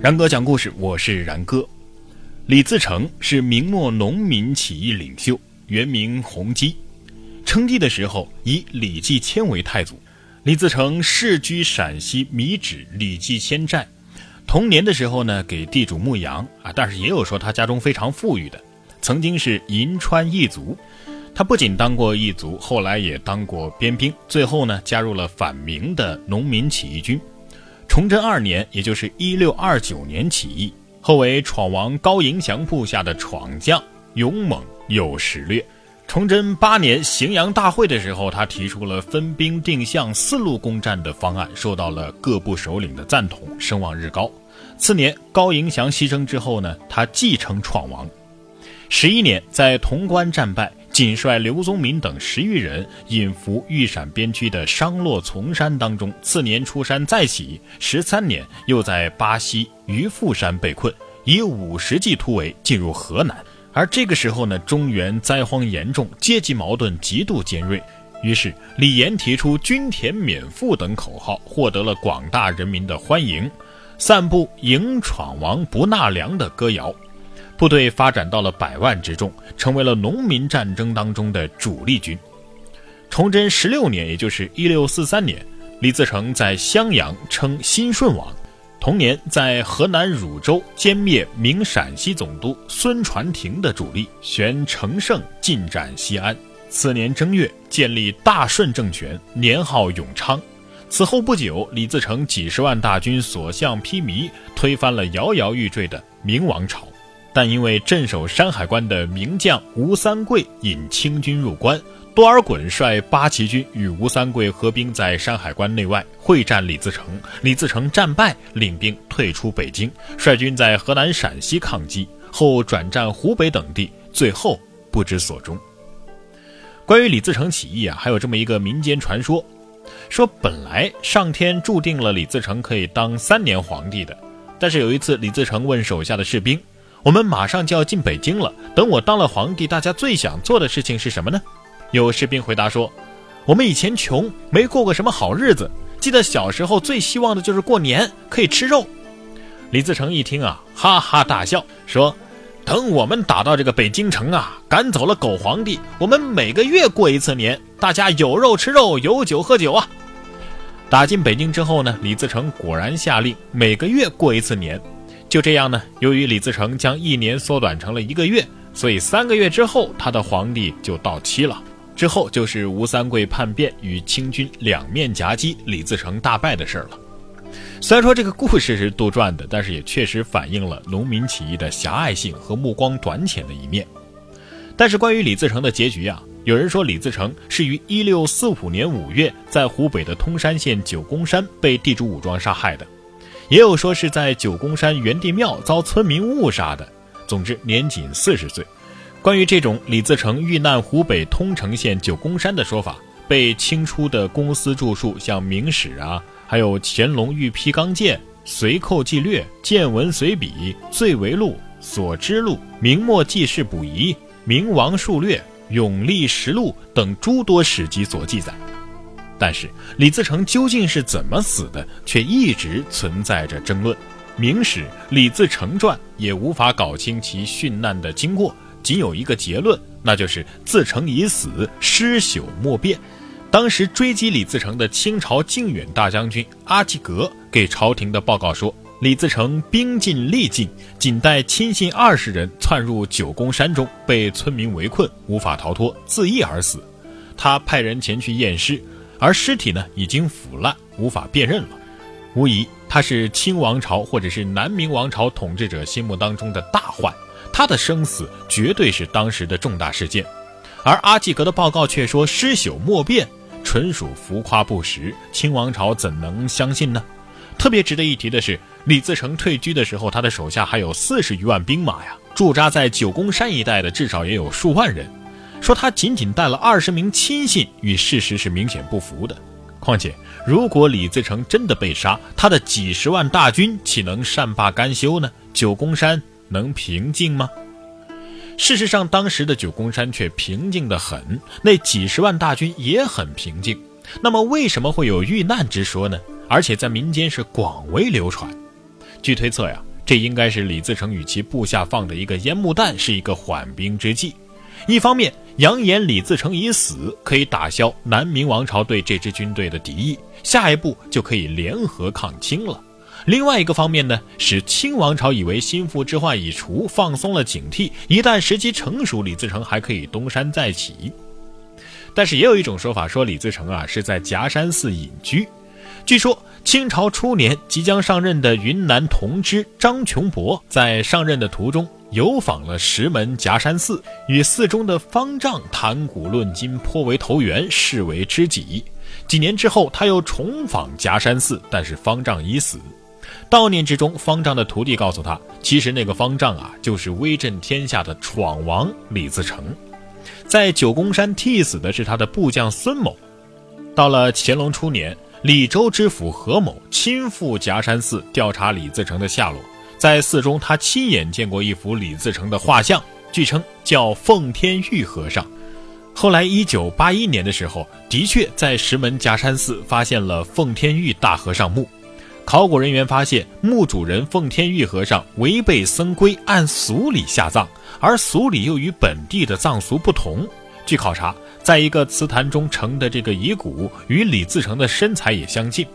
然哥讲故事，我是然哥。李自成是明末农民起义领袖，原名洪基。称帝的时候以李继迁为太祖。李自成世居陕西米脂李继迁寨。童年的时候呢，给地主牧羊啊，但是也有说他家中非常富裕的，曾经是银川一族。他不仅当过一族，后来也当过边兵，最后呢，加入了反明的农民起义军。崇祯二年，也就是一六二九年起义，后为闯王高迎祥部下的闯将，勇猛有实略。崇祯八年荥阳大会的时候，他提出了分兵定向、四路攻占的方案，受到了各部首领的赞同，声望日高。次年，高迎祥牺牲之后呢，他继承闯王。十一年，在潼关战败。仅率刘宗敏等十余人隐伏豫陕边区的商洛丛山当中，次年出山再起，十三年又在巴西渔父山被困，以五十骑突围进入河南。而这个时候呢，中原灾荒严重，阶级矛盾极度尖锐，于是李岩提出均田免赋等口号，获得了广大人民的欢迎，散布迎闯王不纳粮的歌谣。部队发展到了百万之众，成为了农民战争当中的主力军。崇祯十六年，也就是一六四三年，李自成在襄阳称新顺王。同年，在河南汝州歼灭明陕西总督孙传庭的主力，旋乘胜进占西安。次年正月，建立大顺政权，年号永昌。此后不久，李自成几十万大军所向披靡，推翻了摇摇欲坠的明王朝。但因为镇守山海关的名将吴三桂引清军入关，多尔衮率八旗军与吴三桂合兵在山海关内外会战李自成，李自成战败，领兵退出北京，率军在河南、陕西抗击，后转战湖北等地，最后不知所终。关于李自成起义啊，还有这么一个民间传说，说本来上天注定了李自成可以当三年皇帝的，但是有一次李自成问手下的士兵。我们马上就要进北京了。等我当了皇帝，大家最想做的事情是什么呢？有士兵回答说：“我们以前穷，没过过什么好日子。记得小时候最希望的就是过年可以吃肉。”李自成一听啊，哈哈大笑说：“等我们打到这个北京城啊，赶走了狗皇帝，我们每个月过一次年，大家有肉吃肉，有酒喝酒啊。”打进北京之后呢，李自成果然下令每个月过一次年。就这样呢，由于李自成将一年缩短成了一个月，所以三个月之后他的皇帝就到期了。之后就是吴三桂叛变与清军两面夹击，李自成大败的事儿了。虽然说这个故事是杜撰的，但是也确实反映了农民起义的狭隘性和目光短浅的一面。但是关于李自成的结局啊，有人说李自成是于一六四五年五月在湖北的通山县九宫山被地主武装杀害的。也有说是在九宫山元帝庙遭村民误杀的。总之，年仅四十岁。关于这种李自成遇难湖北通城县九宫山的说法，被清初的公司著述，像《明史》啊，还有《乾隆御批钢剑》《随寇纪略》《见闻随笔》《罪为录》《所知录》《明末纪事补遗》《明王述略》《永历实录》等诸多史籍所记载。但是李自成究竟是怎么死的，却一直存在着争论。《明史·李自成传》也无法搞清其殉难的经过，仅有一个结论，那就是自成已死，尸朽莫辨。当时追击李自成的清朝靖远大将军阿济格给朝廷的报告说，李自成兵尽力尽，仅带亲信二十人窜入九宫山中，被村民围困，无法逃脱，自缢而死。他派人前去验尸。而尸体呢，已经腐烂，无法辨认了。无疑，他是清王朝或者是南明王朝统治者心目当中的大患。他的生死绝对是当时的重大事件。而阿济格的报告却说尸朽莫辨，纯属浮夸不实。清王朝怎能相信呢？特别值得一提的是，李自成退居的时候，他的手下还有四十余万兵马呀，驻扎在九宫山一带的至少也有数万人。说他仅仅带了二十名亲信，与事实是明显不符的。况且，如果李自成真的被杀，他的几十万大军岂能善罢甘休呢？九宫山能平静吗？事实上，当时的九宫山却平静得很，那几十万大军也很平静。那么，为什么会有遇难之说呢？而且在民间是广为流传。据推测呀，这应该是李自成与其部下放的一个烟幕弹，是一个缓兵之计。一方面扬言李自成已死，可以打消南明王朝对这支军队的敌意，下一步就可以联合抗清了。另外一个方面呢，使清王朝以为心腹之患已除，放松了警惕，一旦时机成熟，李自成还可以东山再起。但是也有一种说法说，李自成啊是在夹山寺隐居。据说清朝初年即将上任的云南同知张琼博，在上任的途中游访了石门夹山寺，与寺中的方丈谈古论今，颇为投缘，视为知己。几年之后，他又重访夹山寺，但是方丈已死。悼念之中，方丈的徒弟告诉他，其实那个方丈啊，就是威震天下的闯王李自成，在九宫山替死的是他的部将孙某。到了乾隆初年。李州知府何某亲赴夹山寺调查李自成的下落，在寺中，他亲眼见过一幅李自成的画像，据称叫奉天玉和尚。后来，一九八一年的时候，的确在石门夹山寺发现了奉天玉大和尚墓。考古人员发现，墓主人奉天玉和尚违背僧规，按俗礼下葬，而俗礼又与本地的葬俗不同。据考察。在一个祠坛中呈的这个遗骨与李自成的身材也相近，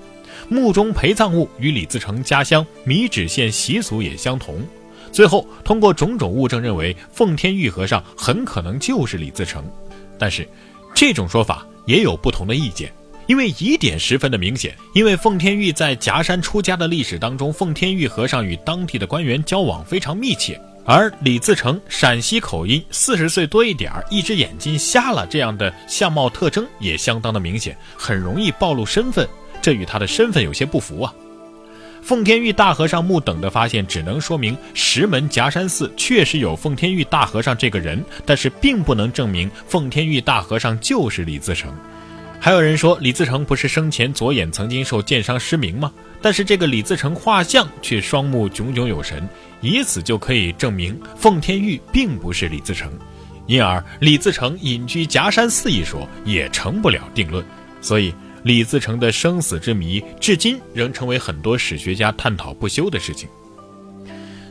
墓中陪葬物与李自成家乡米脂县习俗也相同。最后通过种种物证认为，奉天玉和尚很可能就是李自成。但是，这种说法也有不同的意见，因为疑点十分的明显。因为奉天玉在夹山出家的历史当中，奉天玉和尚与当地的官员交往非常密切。而李自成陕西口音，四十岁多一点儿，一只眼睛瞎了，这样的相貌特征也相当的明显，很容易暴露身份，这与他的身份有些不符啊。奉天玉大和尚目等的发现，只能说明石门夹山寺确实有奉天玉大和尚这个人，但是并不能证明奉天玉大和尚就是李自成。还有人说，李自成不是生前左眼曾经受箭伤失明吗？但是这个李自成画像却双目炯炯有神。以此就可以证明奉天玉并不是李自成，因而李自成隐居夹山寺一说也成不了定论。所以李自成的生死之谜至今仍成为很多史学家探讨不休的事情。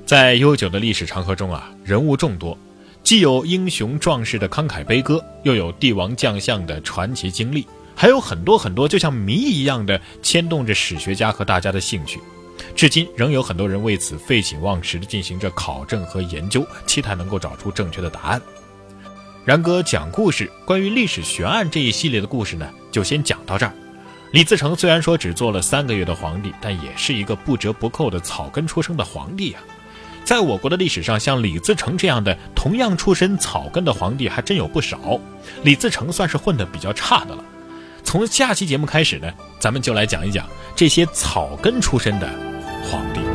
在悠久的历史长河中啊，人物众多，既有英雄壮士的慷慨悲歌，又有帝王将相的传奇经历，还有很多很多就像谜一样的牵动着史学家和大家的兴趣。至今仍有很多人为此废寝忘食地进行着考证和研究，期待能够找出正确的答案。然哥讲故事，关于历史悬案这一系列的故事呢，就先讲到这儿。李自成虽然说只做了三个月的皇帝，但也是一个不折不扣的草根出生的皇帝啊。在我国的历史上，像李自成这样的同样出身草根的皇帝还真有不少。李自成算是混得比较差的了。从下期节目开始呢，咱们就来讲一讲这些草根出身的。皇帝。